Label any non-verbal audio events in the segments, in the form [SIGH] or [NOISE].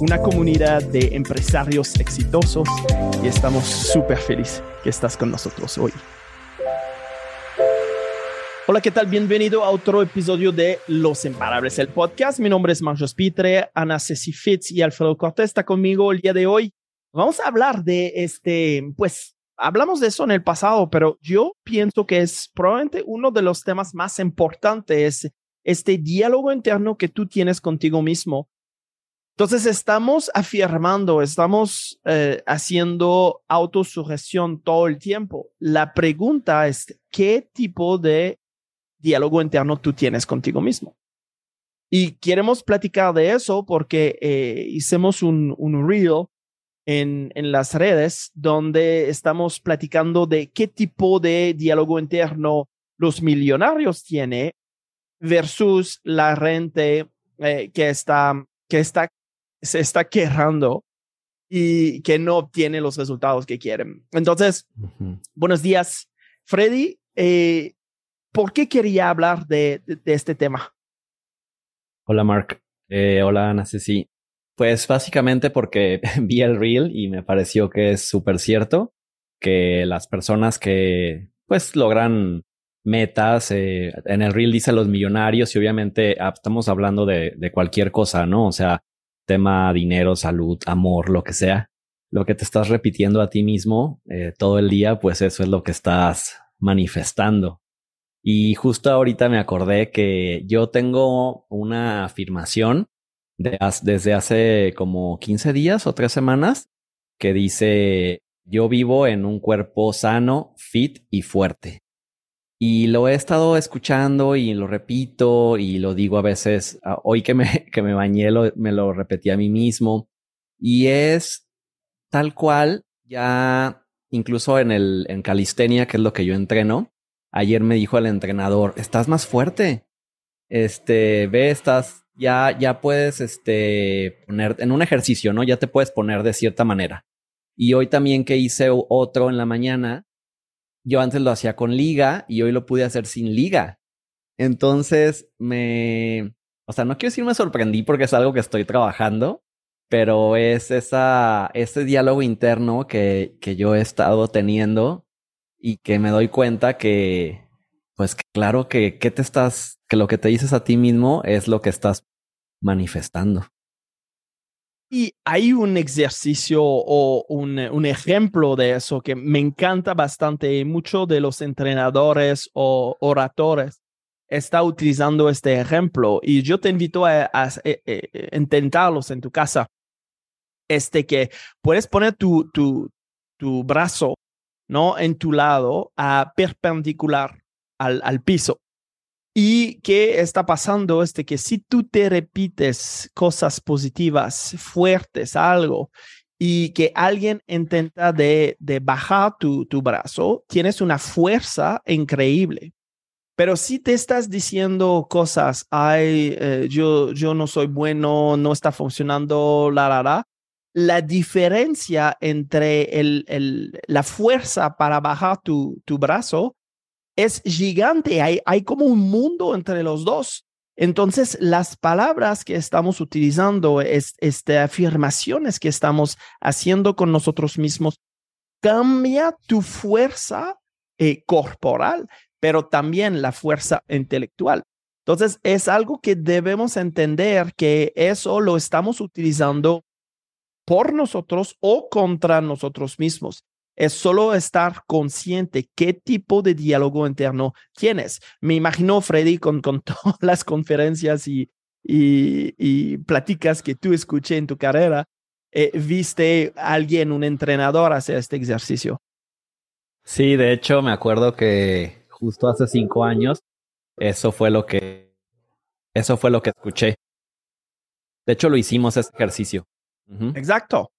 una comunidad de empresarios exitosos y estamos súper felices que estás con nosotros hoy. Hola, ¿qué tal? Bienvenido a otro episodio de Los Imparables, el podcast. Mi nombre es Marcos Pitre, Ana Ceci Fitz y Alfredo Cortés está conmigo el día de hoy. Vamos a hablar de este, pues, hablamos de eso en el pasado, pero yo pienso que es probablemente uno de los temas más importantes, este diálogo interno que tú tienes contigo mismo. Entonces estamos afirmando, estamos eh, haciendo autosugestión todo el tiempo. La pregunta es, ¿qué tipo de diálogo interno tú tienes contigo mismo. Y queremos platicar de eso porque eh, hicimos un, un reel en, en las redes donde estamos platicando de qué tipo de diálogo interno los millonarios tienen versus la gente eh, que está, que está, se está quejando y que no obtiene los resultados que quieren. Entonces, buenos días, Freddy. Eh, ¿Por qué quería hablar de, este tema? Hola, Mark. Eh, hola, Ana Ceci. Pues básicamente porque [LAUGHS] vi el reel y me pareció que es súper cierto que las personas que pues logran metas, eh, en el reel dice los millonarios y obviamente ah, estamos hablando de, de cualquier cosa, ¿no? O sea, tema dinero, salud, amor, lo que sea. Lo que te estás repitiendo a ti mismo eh, todo el día, pues eso es lo que estás manifestando. Y justo ahorita me acordé que yo tengo una afirmación de, desde hace como 15 días o tres semanas que dice, yo vivo en un cuerpo sano, fit y fuerte. Y lo he estado escuchando y lo repito y lo digo a veces, ah, hoy que me, [LAUGHS] que me bañé me lo repetí a mí mismo. Y es tal cual, ya incluso en el en calistenia, que es lo que yo entreno, Ayer me dijo el entrenador, estás más fuerte. Este, ve, estás, ya, ya puedes, este, poner en un ejercicio, ¿no? Ya te puedes poner de cierta manera. Y hoy también que hice otro en la mañana, yo antes lo hacía con liga y hoy lo pude hacer sin liga. Entonces me, o sea, no quiero decir me sorprendí porque es algo que estoy trabajando, pero es esa, ese diálogo interno que, que yo he estado teniendo y que me doy cuenta que, pues claro que, que te estás, que lo que te dices a ti mismo es lo que estás manifestando. Y hay un ejercicio o un, un, ejemplo de eso que me encanta bastante. Muchos de los entrenadores o oradores está utilizando este ejemplo y yo te invito a, a, a, eh, eh, intentarlos en tu casa. Este que puedes poner tu, tu, tu brazo ¿no? En tu lado, a perpendicular al, al piso. ¿Y qué está pasando? Este que si tú te repites cosas positivas, fuertes, algo, y que alguien intenta de, de bajar tu, tu brazo, tienes una fuerza increíble. Pero si te estás diciendo cosas, ay, eh, yo, yo no soy bueno, no está funcionando, la, la, la, la diferencia entre el, el, la fuerza para bajar tu, tu brazo es gigante. Hay, hay como un mundo entre los dos. Entonces, las palabras que estamos utilizando, es, este, afirmaciones que estamos haciendo con nosotros mismos, cambia tu fuerza eh, corporal, pero también la fuerza intelectual. Entonces, es algo que debemos entender que eso lo estamos utilizando por nosotros o contra nosotros mismos. Es solo estar consciente qué tipo de diálogo interno tienes. Me imagino, Freddy, con, con [LAUGHS] todas las conferencias y, y, y pláticas que tú escuché en tu carrera, eh, viste a alguien, un entrenador, hacer este ejercicio. Sí, de hecho, me acuerdo que justo hace cinco años, eso fue lo que, eso fue lo que escuché. De hecho, lo hicimos ese ejercicio. Exacto.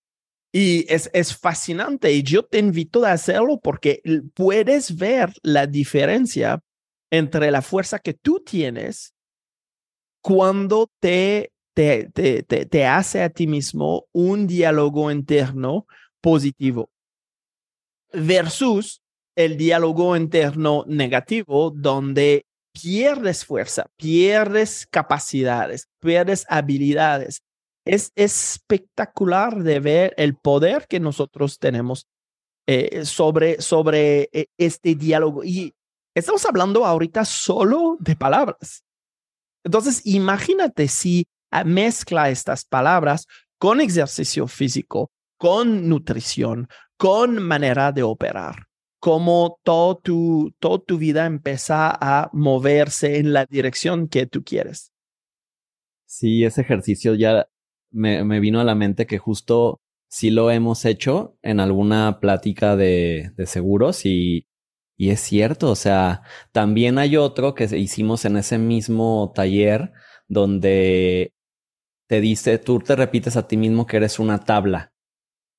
Y es, es fascinante y yo te invito a hacerlo porque puedes ver la diferencia entre la fuerza que tú tienes cuando te, te, te, te, hace a ti mismo un diálogo interno positivo versus el diálogo interno negativo donde pierdes fuerza, pierdes capacidades, pierdes habilidades. Es espectacular de ver el poder que nosotros tenemos eh, sobre, sobre eh, este diálogo. Y estamos hablando ahorita solo de palabras. Entonces, imagínate si mezcla estas palabras con ejercicio físico, con nutrición, con manera de operar, como todo tu, toda tu vida empieza a moverse en la dirección que tú quieres. Sí, ese ejercicio ya me, me vino a la mente que justo sí lo hemos hecho en alguna plática de, de seguros y, y es cierto, o sea, también hay otro que hicimos en ese mismo taller donde te dice, tú te repites a ti mismo que eres una tabla.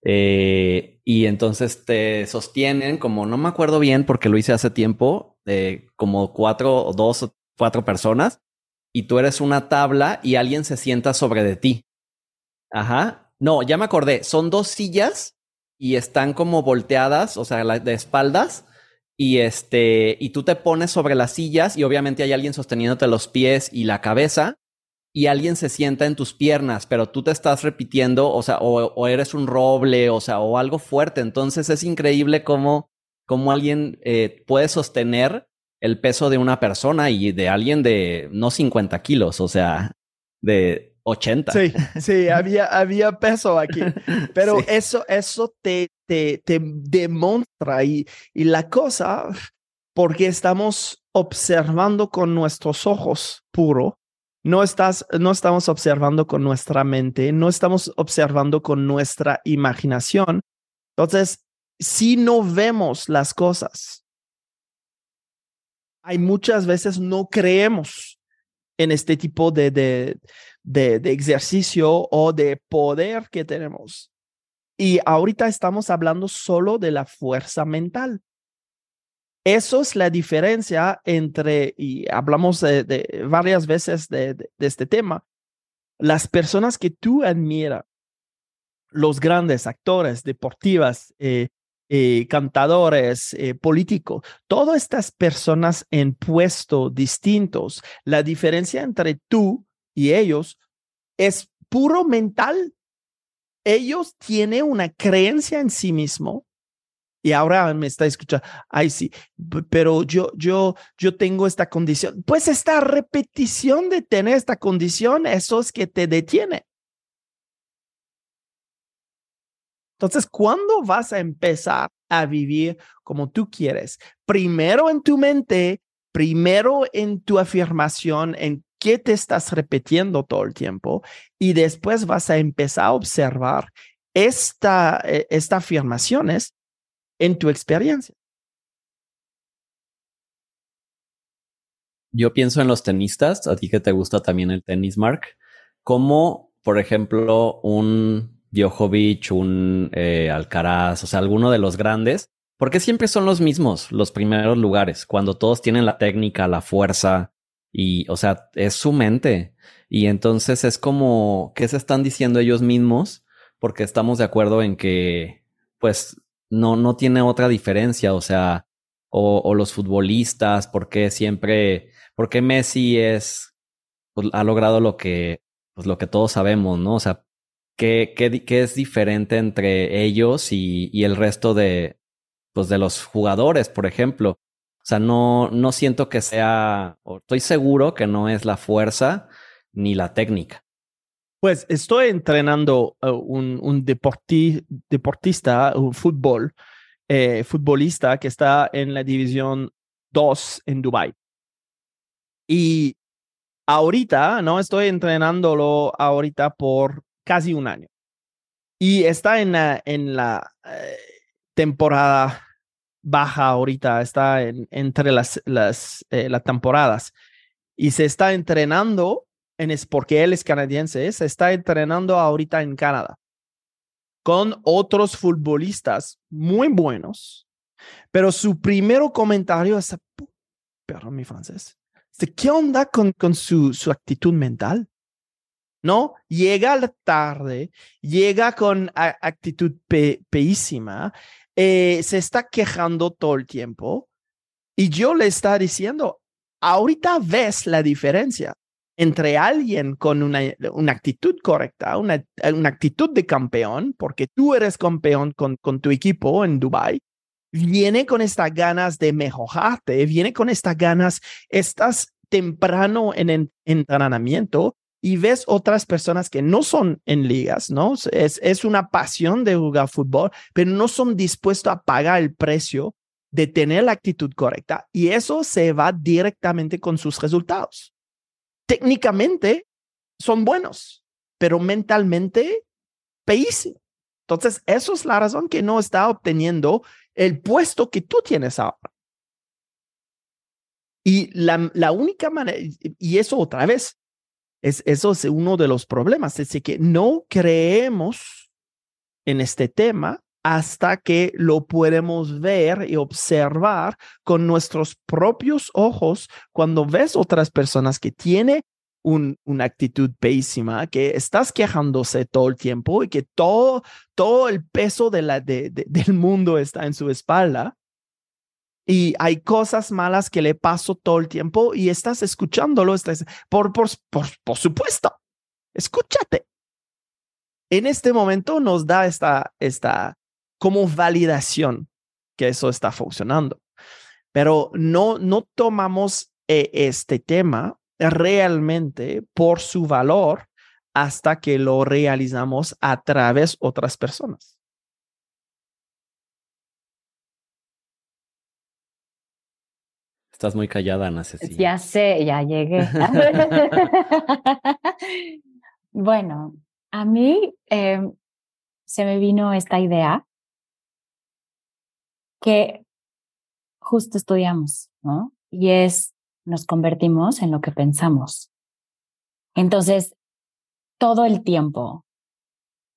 Eh, y entonces te sostienen como, no me acuerdo bien porque lo hice hace tiempo, eh, como cuatro o dos o cuatro personas, y tú eres una tabla y alguien se sienta sobre de ti. Ajá. No, ya me acordé, son dos sillas y están como volteadas, o sea, de espaldas, y este, y tú te pones sobre las sillas y obviamente hay alguien sosteniéndote los pies y la cabeza y alguien se sienta en tus piernas, pero tú te estás repitiendo, o sea, o, eres un roble, o sea, o algo fuerte. Entonces es increíble cómo, cómo alguien eh, puede sostener el peso de una persona y de alguien de no 50 kilos, o sea, de 80. Sí, sí, [LAUGHS] había, había peso aquí. Pero eso, eso te, te, te demuestra y, y la cosa, porque estamos observando con nuestros ojos puro, no, estás, no estamos observando con nuestra mente, no estamos observando con nuestra imaginación. Entonces, si no vemos las cosas, hay muchas veces no creemos en este tipo de, de, de, de ejercicio o de poder que tenemos. Y ahorita estamos hablando solo de la fuerza mental. Eso es la diferencia entre, y hablamos de, varias veces de, este tema, las personas que tú admiras, los grandes actores, deportivas, eh, eh, cantadores, eh, políticos, todas estas personas en puestos distintos, la diferencia entre tú y ellos es puro mental. Ellos tienen una creencia en sí mismo y ahora me está escuchando, ay sí, pero yo, yo, yo tengo esta condición. Pues esta repetición de tener esta condición, eso es que te detiene. Entonces, ¿cuándo vas a empezar a vivir como tú quieres? Primero en tu mente, primero en tu afirmación, en qué te estás repitiendo todo el tiempo, y después vas a empezar a observar esta, eh, esta afirmaciones en tu experiencia. Yo pienso en los tenistas, a ti que te gusta también el tenis, Mark, como por ejemplo un Djokovic, un eh, Alcaraz, o sea, alguno de los grandes, porque siempre son los mismos, los primeros lugares, cuando todos tienen la técnica, la fuerza y, o sea, es su mente. Y entonces es como, ¿qué se están diciendo ellos mismos? Porque estamos de acuerdo en que, pues, no, no tiene otra diferencia, o sea, o, o los futbolistas, porque siempre, porque Messi es, pues, ha logrado lo que, pues lo que todos sabemos, ¿no? O sea, ¿qué, qué, qué es diferente entre ellos y, y el resto de, pues de los jugadores, por ejemplo? O sea, no, no siento que sea, estoy seguro que no es la fuerza ni la técnica. Pues estoy entrenando uh, un, un deportista, un fútbol, eh, futbolista que está en la división 2 en Dubai. Y ahorita, ¿no? Estoy entrenándolo ahorita por casi un año. Y está en la, en la eh, temporada baja ahorita, está en, entre las, eh, las temporadas. Y se está entrenando es porque él es canadiense, se está entrenando ahorita en Canadá. con otros futbolistas muy buenos, pero su primer comentario es, perdón mi francés, ¿qué onda con, con su, su actitud mental? ¿no? Llega tarde, llega con actitud peísima, eh, se está quejando todo el tiempo y yo le está diciendo, ahorita ves la diferencia entre alguien con una, una actitud correcta, una, una, actitud de campeón, porque tú eres campeón con, con tu equipo en Dubai, viene con estas ganas de mejorarte, viene con estas ganas, estás temprano en entrenamiento y ves otras personas que no son en ligas, ¿no? Es, es una pasión de jugar fútbol, pero no son dispuestos a pagar el precio de tener la actitud correcta y eso se va directamente con sus resultados. Técnicamente son buenos, pero mentalmente peísimo. Entonces, eso es la razón que no está obteniendo el puesto que tú tienes ahora. Y la, la única manera, y eso otra vez, es, eso es uno de los problemas, es que no creemos en este tema hasta que lo podemos ver y observar con nuestros propios ojos cuando ves otras personas que tienen un, una actitud pésima, que estás quejándose todo el tiempo y que todo, todo el peso de la, de, del mundo está en su espalda y hay cosas malas que le paso todo el tiempo y estás escuchándolo, estás, por, por, por, por supuesto, escúchate. En este momento nos da esta, esta como validación que eso está funcionando, pero no, no tomamos eh, este tema realmente por su valor hasta que lo realizamos a través otras personas. Estás muy callada, Ana Ya sé, ya llegué. [LAUGHS] bueno, a mí em, se me vino esta idea que justo estudiamos, ¿no? Y es, nos convertimos en lo que pensamos. Entonces, todo el tiempo,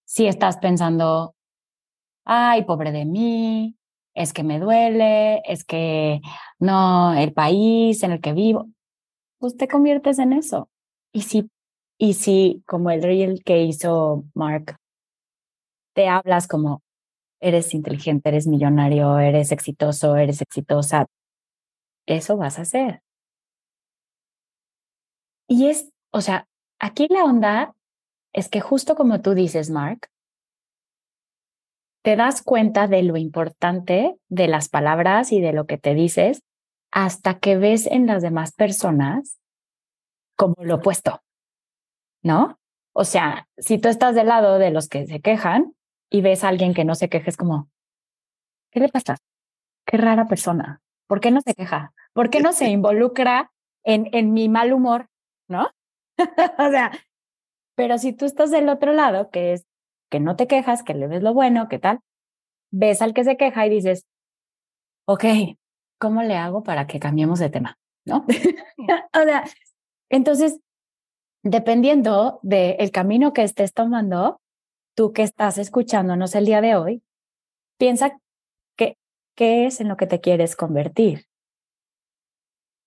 si estás pensando, ay, pobre de mí, es que me duele, es que no, el país en el que vivo, pues te conviertes en eso. Y si, y si como el reel que hizo Mark, te hablas como eres inteligente, eres millonario, eres exitoso, eres exitosa, eso vas a hacer. Y es, o sea, aquí la onda es que justo como tú dices, Mark, te das cuenta de lo importante de las palabras y de lo que te dices hasta que ves en las demás personas como lo opuesto, ¿no? O sea, si tú estás del lado de los que se quejan y ves a alguien que no se queja, es como, ¿qué le pasa? Qué rara persona. ¿Por qué no se queja? ¿Por qué no se involucra en, en mi mal humor? ¿No? [LAUGHS] o sea, pero si tú estás del otro lado, que es que no te quejas, que le ves lo bueno, ¿qué tal? Ves al que se queja y dices, ok, ¿cómo le hago para que cambiemos de tema? ¿No? [LAUGHS] [LAUGHS] o sea, entonces, dependiendo del camino que estés tomando, tú que estás escuchándonos el día de hoy, piensa que, qué es en lo que te quieres convertir.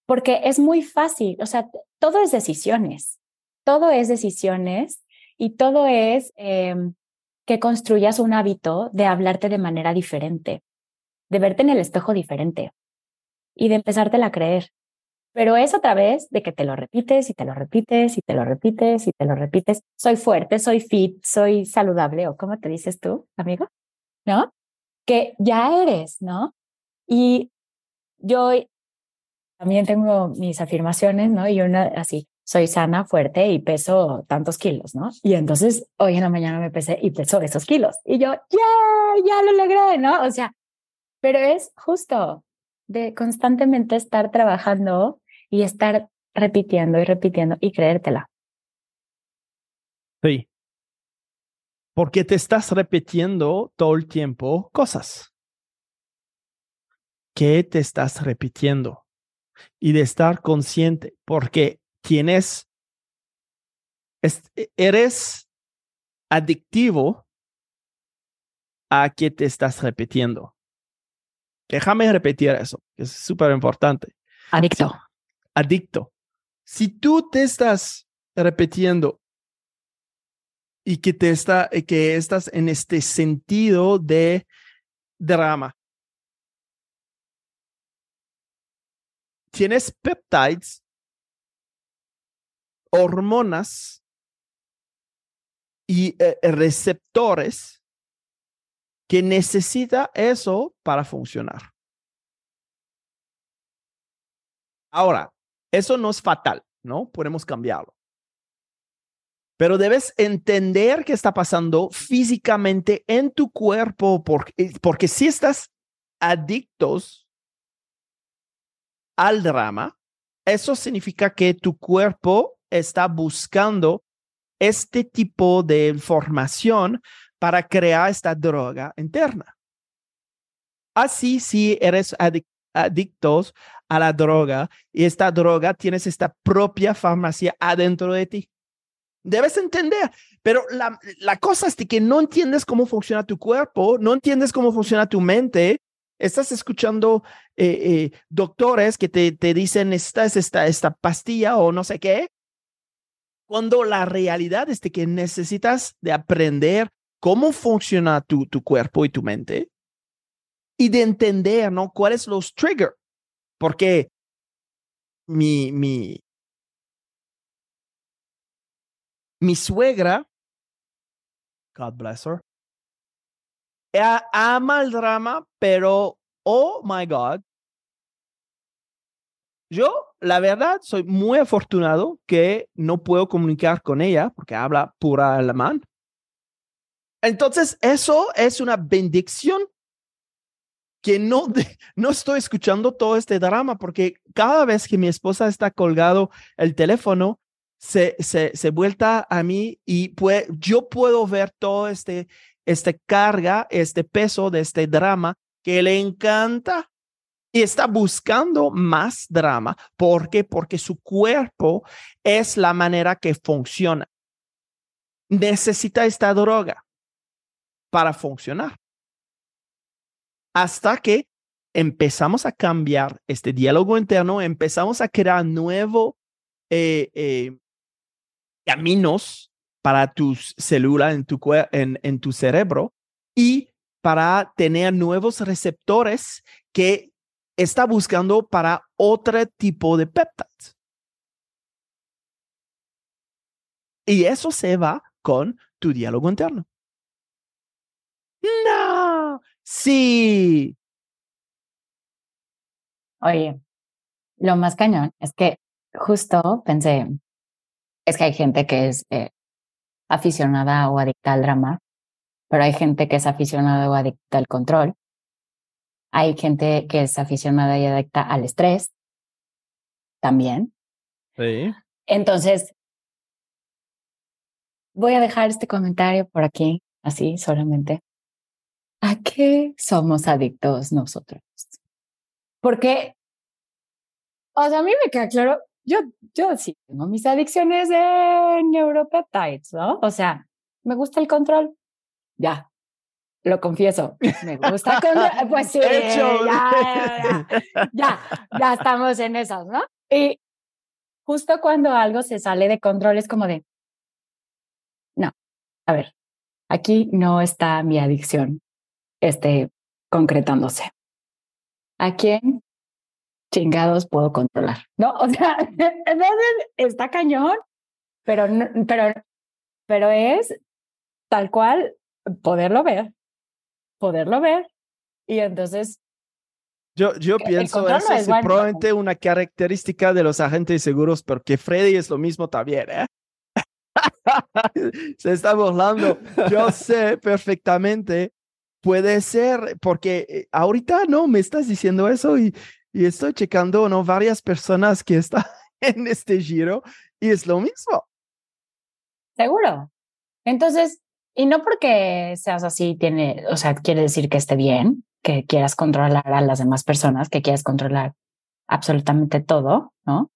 Porque es muy fácil, o sea, todo es decisiones, todo es decisiones y todo es em, que construyas un hábito de hablarte de manera diferente, de verte en el espejo diferente y de empezártela a creer. Pero es otra vez de que te lo repites y te lo repites y te lo repites y te lo repites. Soy fuerte, soy fit, soy saludable o como te dices tú, amigo, ¿no? Que ya eres, ¿no? Y yo también tengo mis afirmaciones, ¿no? Y una así, soy sana, fuerte y peso tantos kilos, ¿no? Y entonces hoy en la mañana me pesé y peso esos kilos. Y yo, ya, ya lo logré, ¿no? O sea, pero es justo de constantemente estar trabajando y estar repitiendo y repitiendo y creértela. Sí. Porque te estás repitiendo todo el tiempo cosas. ¿Qué te estás repitiendo? Y de estar consciente, porque tienes, eres adictivo a qué te estás repitiendo. Déjame repetir eso, que es súper importante. Adicto. Adicto. Si tú te estás repitiendo y que te está, que estás en este sentido de drama, tienes peptides, hormonas y eh, receptores que necesita eso para funcionar. Ahora, eso no es fatal, ¿no? Podemos cambiarlo. Pero debes entender qué está pasando físicamente en tu cuerpo, porque, porque si estás adictos al drama, eso significa que tu cuerpo está buscando este tipo de información para crear esta droga interna. Así, si eres adictos a la droga y esta droga tienes esta propia farmacia adentro de ti. Debes entender, pero la, la cosa es que no entiendes cómo funciona tu cuerpo, no entiendes cómo funciona tu mente, estás escuchando eh, eh, doctores que te, te dicen esta es esta, esta pastilla o no sé qué, cuando la realidad es de que necesitas de aprender cómo funciona tu, tu cuerpo y tu mente y de entender, ¿no? ¿Cuáles los triggers? Porque mi, mi, mi suegra, God bless her, ama el drama, pero, oh my God, yo, la verdad, soy muy afortunado que no puedo comunicar con ella porque habla pura alemán. Entonces, eso es una bendición que no, [LAUGHS] no estoy escuchando todo este drama porque cada vez que mi esposa está colgado el teléfono, se, se, se vuelta a mí y yo puedo ver todo este, este carga, este peso de este drama que le encanta y está buscando más drama. ¿Por qué? Porque su cuerpo es la manera que funciona. Necesita esta droga para funcionar. Hasta que empezamos a cambiar este diálogo interno, empezamos a crear nuevos eh, eh, caminos para tus células en tu, en, en tu cerebro y para tener nuevos receptores que está buscando para otro tipo de peptides. Y eso se va con tu diálogo interno. No, sí. Oye, lo más cañón es que justo pensé, es que hay gente que es eh, aficionada o adicta al drama, pero hay gente que es aficionada o adicta al control. Hay gente que es aficionada y adicta al estrés también. Sí. Entonces, voy a dejar este comentario por aquí, así solamente. ¿A qué somos adictos nosotros? Porque, o sea, a mí me queda claro, yo, yo sí tengo mis adicciones de neuropeptides, ¿no? O sea, me gusta el control. Ya, lo confieso. Me gusta [LAUGHS] Pues sí, ya, ya, ya, estamos en esas, ¿no? Y justo cuando algo se sale de control es como de, no, a ver, aquí no está mi adicción este, concretándose. ¿A quién chingados puedo controlar, ¿no? O sea, [LAUGHS] entonces está cañón, pero, pero, pero es tal cual poderlo ver, poderlo ver. Y entonces... Yo, yo pienso eso es, probablemente una característica de los agentes seguros, porque Freddy es lo mismo también, ¿eh? [LAUGHS] Se está burlando. Yo sé perfectamente, puede ser, porque eh, ahorita no me estás diciendo eso y y estoy checando, ¿no? Varias personas que están [LAUGHS] en este giro y es lo mismo. Seguro. Entonces, y no porque seas así, tiene, o sea, quiere decir que esté bien, que quieras controlar a las demás personas, que quieras controlar absolutamente todo, ¿no?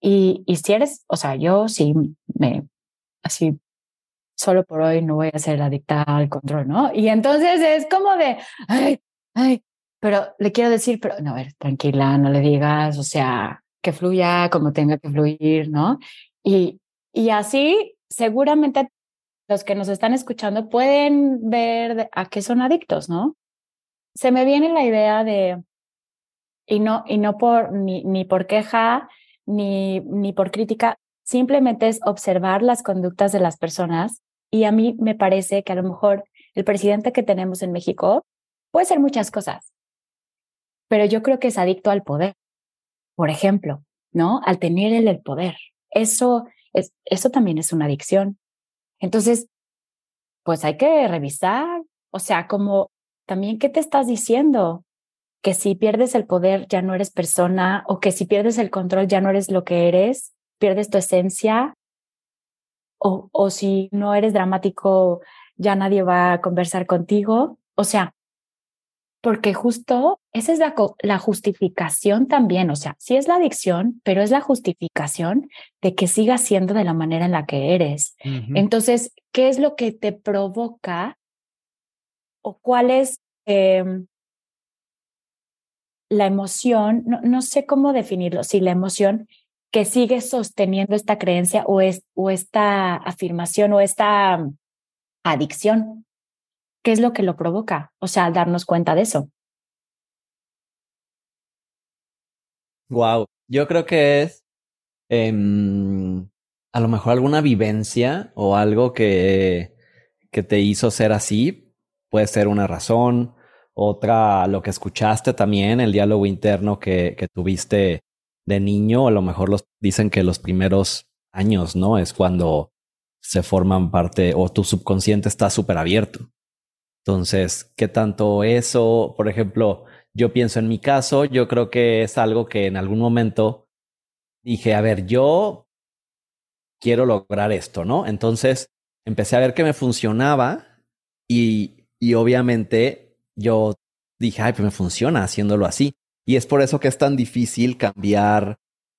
Y, y si eres, o sea, yo sí me, así, solo por hoy no voy a ser adicta al control, ¿no? Y entonces es como de, ay, ay, pero le quiero decir, pero no, a ver, tranquila, no le digas, o sea, que fluya como tenga que fluir, ¿no? Y, y así seguramente los que nos están escuchando pueden ver a qué son adictos, ¿no? Se me viene la idea de, y no, y no por, ni, ni por queja, ni, ni por crítica, simplemente es observar las conductas de las personas. Y a mí me parece que a lo mejor el presidente que tenemos en México puede ser muchas cosas, pero yo creo que es adicto al poder, por ejemplo, ¿no? Al tener él el poder. Eso, es, eso también es una adicción. Entonces, pues hay que revisar, o sea, como también, ¿qué te estás diciendo? Que si pierdes el poder ya no eres persona o que si pierdes el control ya no eres lo que eres, pierdes tu esencia o, o si no eres dramático ya nadie va a conversar contigo. O sea, porque justo esa es la, la, justificación también, o sea, sí es la adicción, pero es la justificación de que sigas siendo de la manera en la que eres. Entonces, ¿qué es lo que te provoca o cuál es em, la emoción? No, no, sé cómo definirlo, si la emoción que sigue sosteniendo esta creencia o, es, o esta afirmación o esta mm, adicción. ¿Qué es lo que lo provoca? O sea, darnos cuenta de eso. Wow, yo creo que es eh, a lo mejor alguna vivencia o algo que, que te hizo ser así. Puede ser una razón. Otra, lo que escuchaste también, el diálogo interno que, que tuviste de niño. A lo mejor los, dicen que los primeros años, ¿no? Es cuando se forman parte o tu subconsciente está súper abierto. Entonces, ¿qué tanto eso? Por ejemplo, yo pienso en mi caso, yo creo que es algo que en algún momento dije, a ver, yo quiero lograr esto, ¿no? Entonces, empecé a ver que me funcionaba y, y obviamente yo dije, ay, pues me funciona haciéndolo así. Y es por eso que es tan difícil cambiar.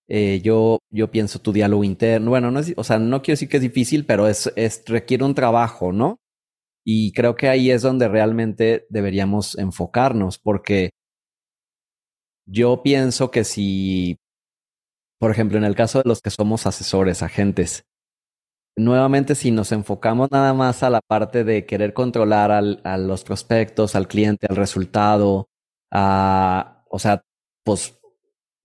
Eh, yo, yo pienso tu diálogo interno. Bueno, no es, o sea, no quiero decir que es difícil, pero es, es, requiere un trabajo, ¿no? Y creo que ahí es donde realmente deberíamos enfocarnos, porque yo pienso que si, por ejemplo, en el caso de los que somos asesores, agentes, nuevamente si nos enfocamos nada más a la parte de querer controlar al, a los prospectos, al cliente, al resultado, a, o sea, pues,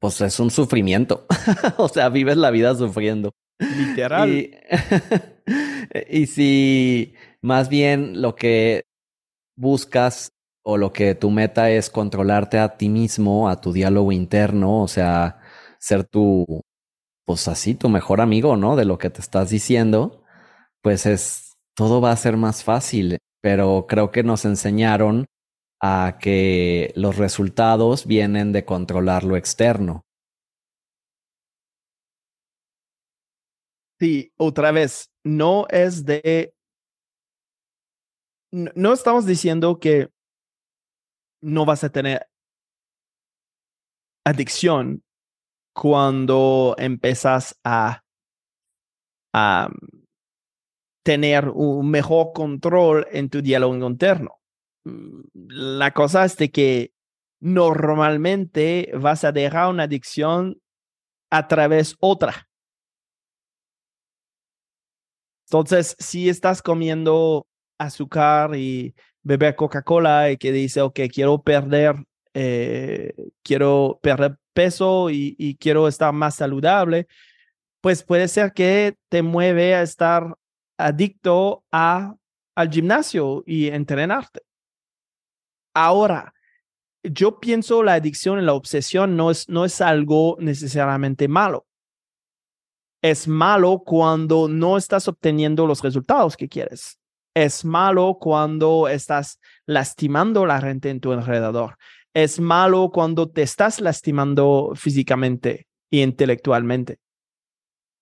pues es un sufrimiento. [LAUGHS] o sea, vives la vida sufriendo. Literal. Y, [LAUGHS] y si más bien lo que buscas o lo que tu meta es controlarte a ti mismo, a tu diálogo interno, o sea, ser tu, pues así, tu mejor amigo, ¿no? De lo que te estás diciendo, pues es, todo va a ser más fácil, pero creo que nos enseñaron a que los resultados vienen de controlar lo externo. Sí, otra vez, no es de no estamos diciendo que no vas a tener adicción cuando empiezas a, a tener un mejor control en tu diálogo interno. Mm, la cosa es de que normalmente vas a dejar una adicción a través otra. Entonces, si estás comiendo azúcar y beber Coca-Cola y que dice, ok, quiero perder, eh, quiero perder peso y, quiero estar más saludable, pues puede ser que te mueve a estar adicto a, al gimnasio y entrenarte. Ahora, yo pienso la adicción y la obsesión no es, no es algo necesariamente malo. Es malo cuando no estás obteniendo los resultados que quieres es malo cuando estás lastimando la gente en tu alrededor. Es malo cuando te estás lastimando físicamente e intelectualmente.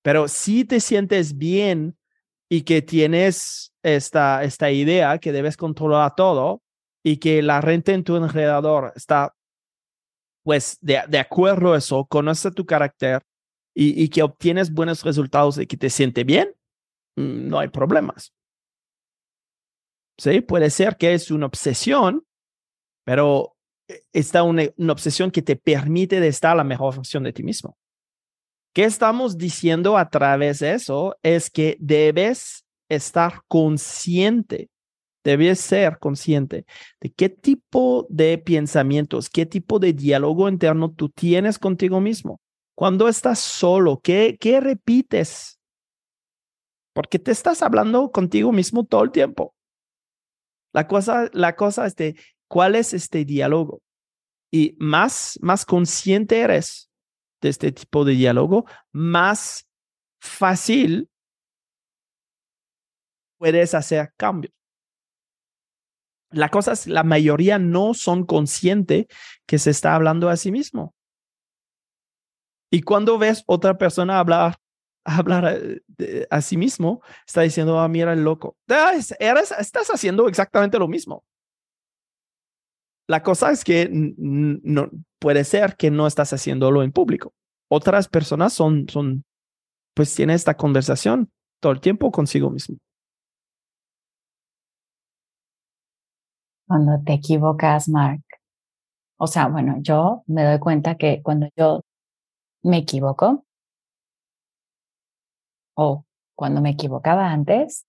Pero si te sientes bien y que tienes esta, esta idea que debes controlar todo y que la gente en tu alrededor está pues de, acuerdo a eso, conoce tu carácter y, y que obtienes buenos resultados y que te siente bien, mm, no hay problemas. ¿Sí? Puede ser que es una obsesión, pero eh, está una, una obsesión que te permite de estar la mejor versión de ti mismo. ¿Qué estamos diciendo a través de eso? Es que debes estar consciente, debes ser consciente de qué tipo de pensamientos, qué tipo de diálogo interno tú tienes contigo mismo. Cuando estás solo, ¿qué, qué repites? Porque te estás hablando contigo mismo todo el tiempo. La cosa, la cosa es de cuál es este diálogo. Y más, más consciente eres de este tipo de diálogo, más fácil puedes hacer cambios. La cosa es, la mayoría no son conscientes que se está hablando a sí mismo. Y cuando ves otra persona hablar, hablar eh, a, sí mismo, está diciendo, ah, mira el loco. Ah, estás haciendo exactamente lo mismo. La cosa es que no, puede ser que no estás haciéndolo en público. Otras personas son, son, pues tienen esta conversación todo el tiempo consigo mismo. Cuando te equivocas, Mark. O sea, bueno, yo me doy cuenta que cuando yo me equivoco o cuando me equivocaba antes,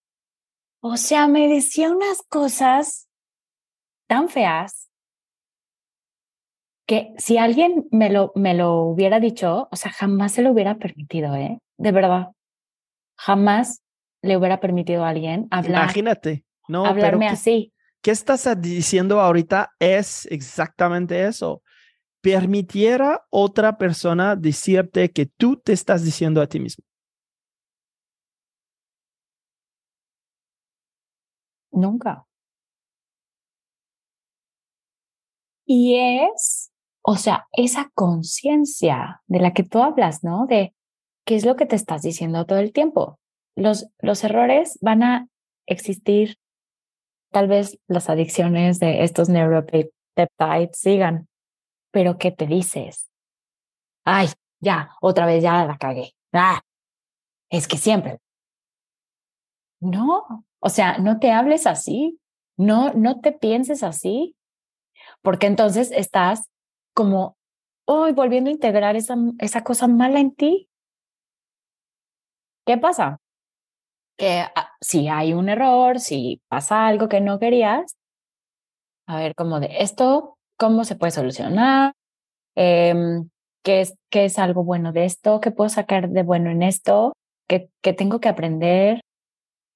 o sea, me decía unas cosas tan feas que si alguien me lo, me lo hubiera dicho, o sea, jamás se lo hubiera permitido, ¿eh? De verdad. Jamás le hubiera permitido a alguien hablar. Imagínate, no, hablarme así. ¿Qué estás diciendo ahorita? Es exactamente eso permitiera otra persona decirte que tú te estás diciendo a ti mismo? Nunca. Y es, o sea, esa conciencia de la que tú hablas, ¿no? De qué es lo que te estás diciendo todo el tiempo. Los, los errores van a existir, tal vez las adicciones de estos neuropeptides sigan, pero ¿qué te dices? Ay, ya, otra vez ya la cagué. Ah, es que siempre. No, o sea, no te hables así, no, no te pienses así, porque entonces estás como hoy volviendo a integrar esa, cosa mala en ti. ¿Qué pasa? Que ah, si hay un error, si pasa algo que no querías, a ver, como de esto cómo se puede solucionar, em, qué, es, qué es algo bueno de esto, qué puedo sacar de bueno en esto, qué, qué tengo que aprender,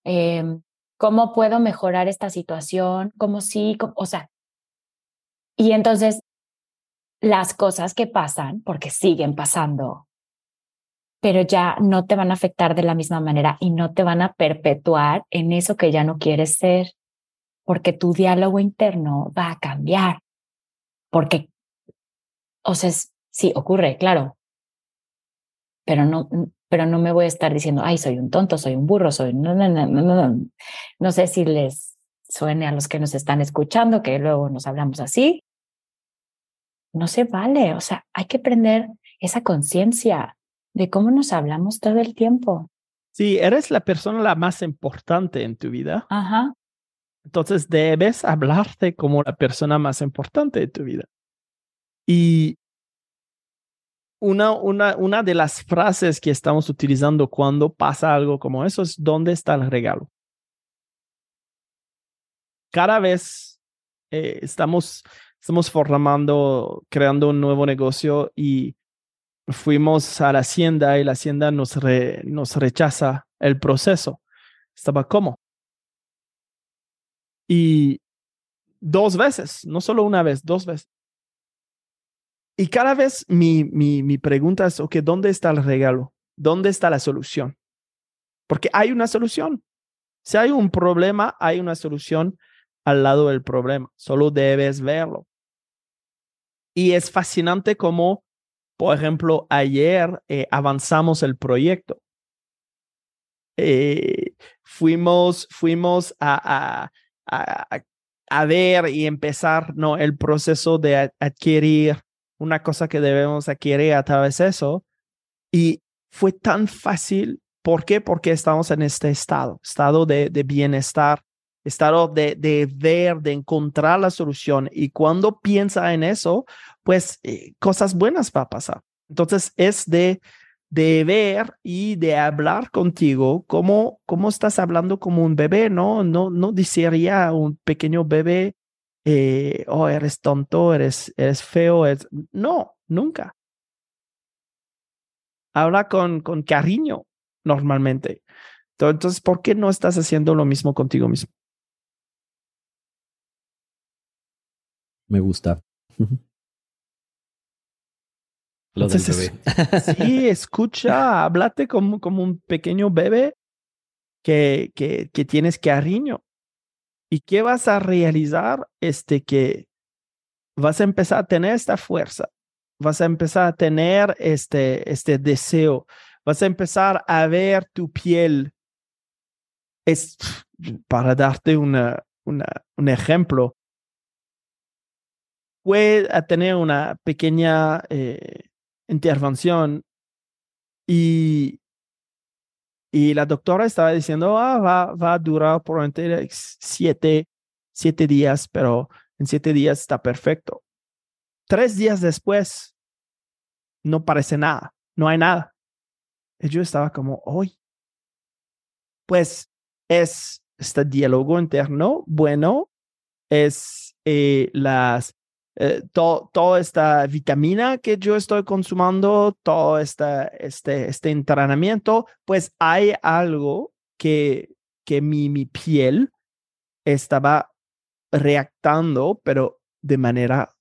em, cómo puedo mejorar esta situación, cómo sí, o sea, y entonces las cosas que pasan, porque siguen pasando, pero ya no te van a afectar de la misma manera y no te van a perpetuar en eso que ya no quieres ser, porque tu diálogo interno va a cambiar porque, o sea, sí, ocurre, claro, pero no, pero no me voy a estar diciendo, ay, soy un tonto, soy un burro, soy, no, no, no, no, no, no sé si les suene a los que nos están escuchando, que luego nos hablamos así. No se vale, o sea, hay que prender esa conciencia de cómo nos hablamos todo el tiempo. Sí, eres la persona la más importante en tu vida. Ajá. Entonces debes hablarte como la persona más importante de tu vida. Y una, una, una de las frases que estamos utilizando cuando pasa algo como eso es ¿dónde está el regalo? Cada vez eh, estamos, estamos formando, creando un nuevo negocio y fuimos a la hacienda y la hacienda nos, nos rechaza el proceso. Estaba, ¿cómo? Y dos veces, no solo una vez, dos veces. Y cada vez mi, mi, mi pregunta es, ok, ¿dónde está el regalo? ¿Dónde está la solución? Porque hay una solución. Si hay un problema, hay una solución al lado del problema. Solo debes verlo. Y es fascinante como, por ejemplo, ayer eh, avanzamos el proyecto. Eh, fuimos, fuimos a, a, ver y empezar ¿no? el proceso de adquirir una cosa que debemos adquirir a través de eso. Y fue tan fácil. ¿Por qué? Porque estamos en este estado, estado de, de bienestar estado de, de ver, de encontrar la solución. Y cuando piensa en eso, pues eh, cosas buenas va a pasar. Entonces es de, de ver y de hablar contigo como, como estás hablando como un bebé, ¿no? No, no diría un pequeño bebé, eh, oh, eres tonto, eres, eres feo, no, nunca. Habla con, con cariño normalmente. Entonces, ¿por qué no estás haciendo lo mismo contigo mismo? Me gusta. Lo bebé. sí, [LAUGHS] escucha, háblate como, como un pequeño bebé que, que, que tienes cariño. ¿Y qué vas a realizar? Este que vas a empezar a tener esta fuerza, vas a empezar a tener este, este deseo, vas a empezar a ver tu piel. Es [SNIFFS] para darte una, una, un ejemplo. Puede tener una pequeña eh, intervención y, y la doctora estaba diciendo, ah, va, va a durar por siete, siete días, pero en siete días está perfecto. Tres días después, no parece nada, no hay nada. Y yo estaba como, hoy. Pues es este diálogo interno bueno, es eh, las eh, toda esta vitamina que yo estoy consumiendo, todo este, este entrenamiento, pues hay algo que, que mi, mi piel estaba reactando, pero de manera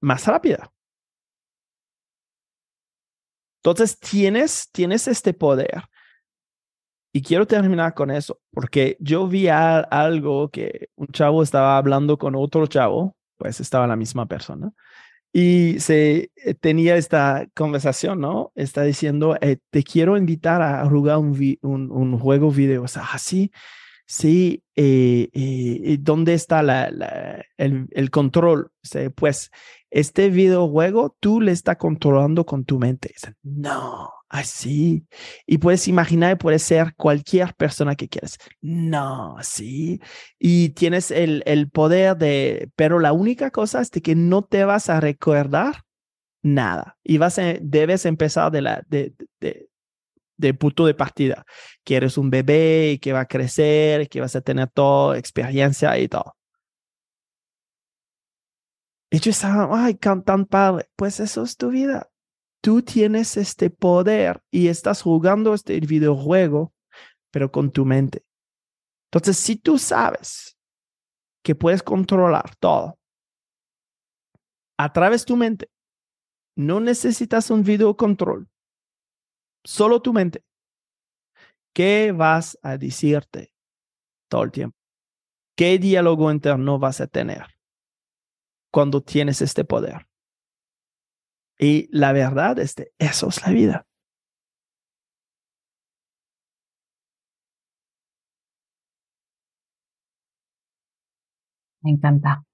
más rápida. Entonces tienes, tienes este poder. Y quiero terminar con eso, porque yo vi algo que un chavo estaba hablando con otro chavo pues estaba la misma persona. Y se eh, tenía esta conversación, ¿no? Está diciendo, eh, te quiero invitar a jugar un, un, juego video. O sea, ah, sí, sí, eh, ¿dónde está el, control? pues este videojuego tú le estás controlando con tu mente. no, así. Y puedes imaginar, puede ser cualquier persona que quieras. No, así. Y tienes el, el poder de, pero la única cosa es de que no te vas a recordar nada. Y vas a, debes empezar de la, de, de, de punto de partida, que eres un bebé y que va a crecer, que vas a tener toda experiencia y todo. Y yo estaba, ay, tan padre. Pues eso es tu vida tú tienes este poder y estás jugando este videojuego, pero con tu mente. Entonces, si tú sabes que puedes controlar todo a través de tu mente, no necesitas un video control, solo tu mente. ¿Qué vas a decirte todo el tiempo? ¿Qué diálogo interno vas a tener cuando tienes este poder? Y la verdad, este, eso es la vida. Me encanta.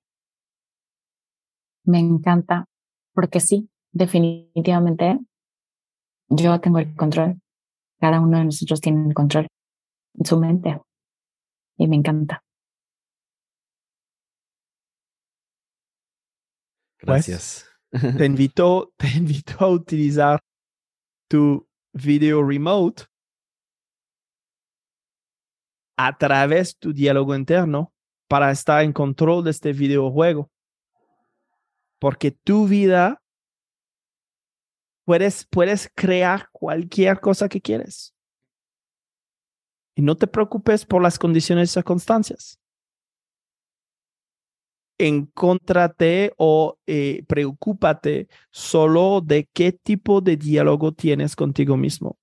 Me encanta, porque sí, definitivamente yo tengo el control. Cada uno de nosotros tiene el control en su mente. Y me encanta. Gracias [LAUGHS] te invito, te invito a utilizar tu video remote a través de tu diálogo interno para estar en control de este videojuego. Porque tu vida puedes, puedes crear cualquier cosa que quieres. Y no te preocupes por las condiciones y circunstancias encóntrate o eh, preocúpate solo de qué tipo de diálogo tienes contigo mismo.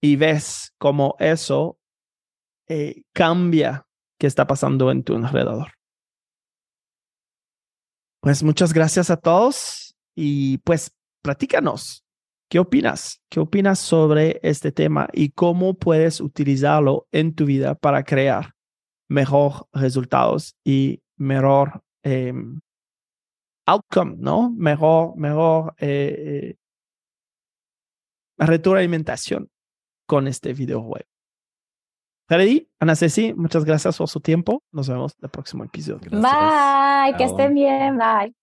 Y ves cómo eso eh, cambia qué está pasando en tu alrededor. Pues muchas gracias a todos y pues platícanos. ¿Qué opinas? ¿Qué opinas sobre este tema y cómo puedes utilizarlo en tu vida para crear mejor resultados y mejor em, outcome, ¿no? Mejor, mejor eh, retroalimentación con este videojuego. Freddy, Ana Ceci, muchas gracias por su tiempo. Nos vemos en el próximo episodio. Bye, que estén bien, bye.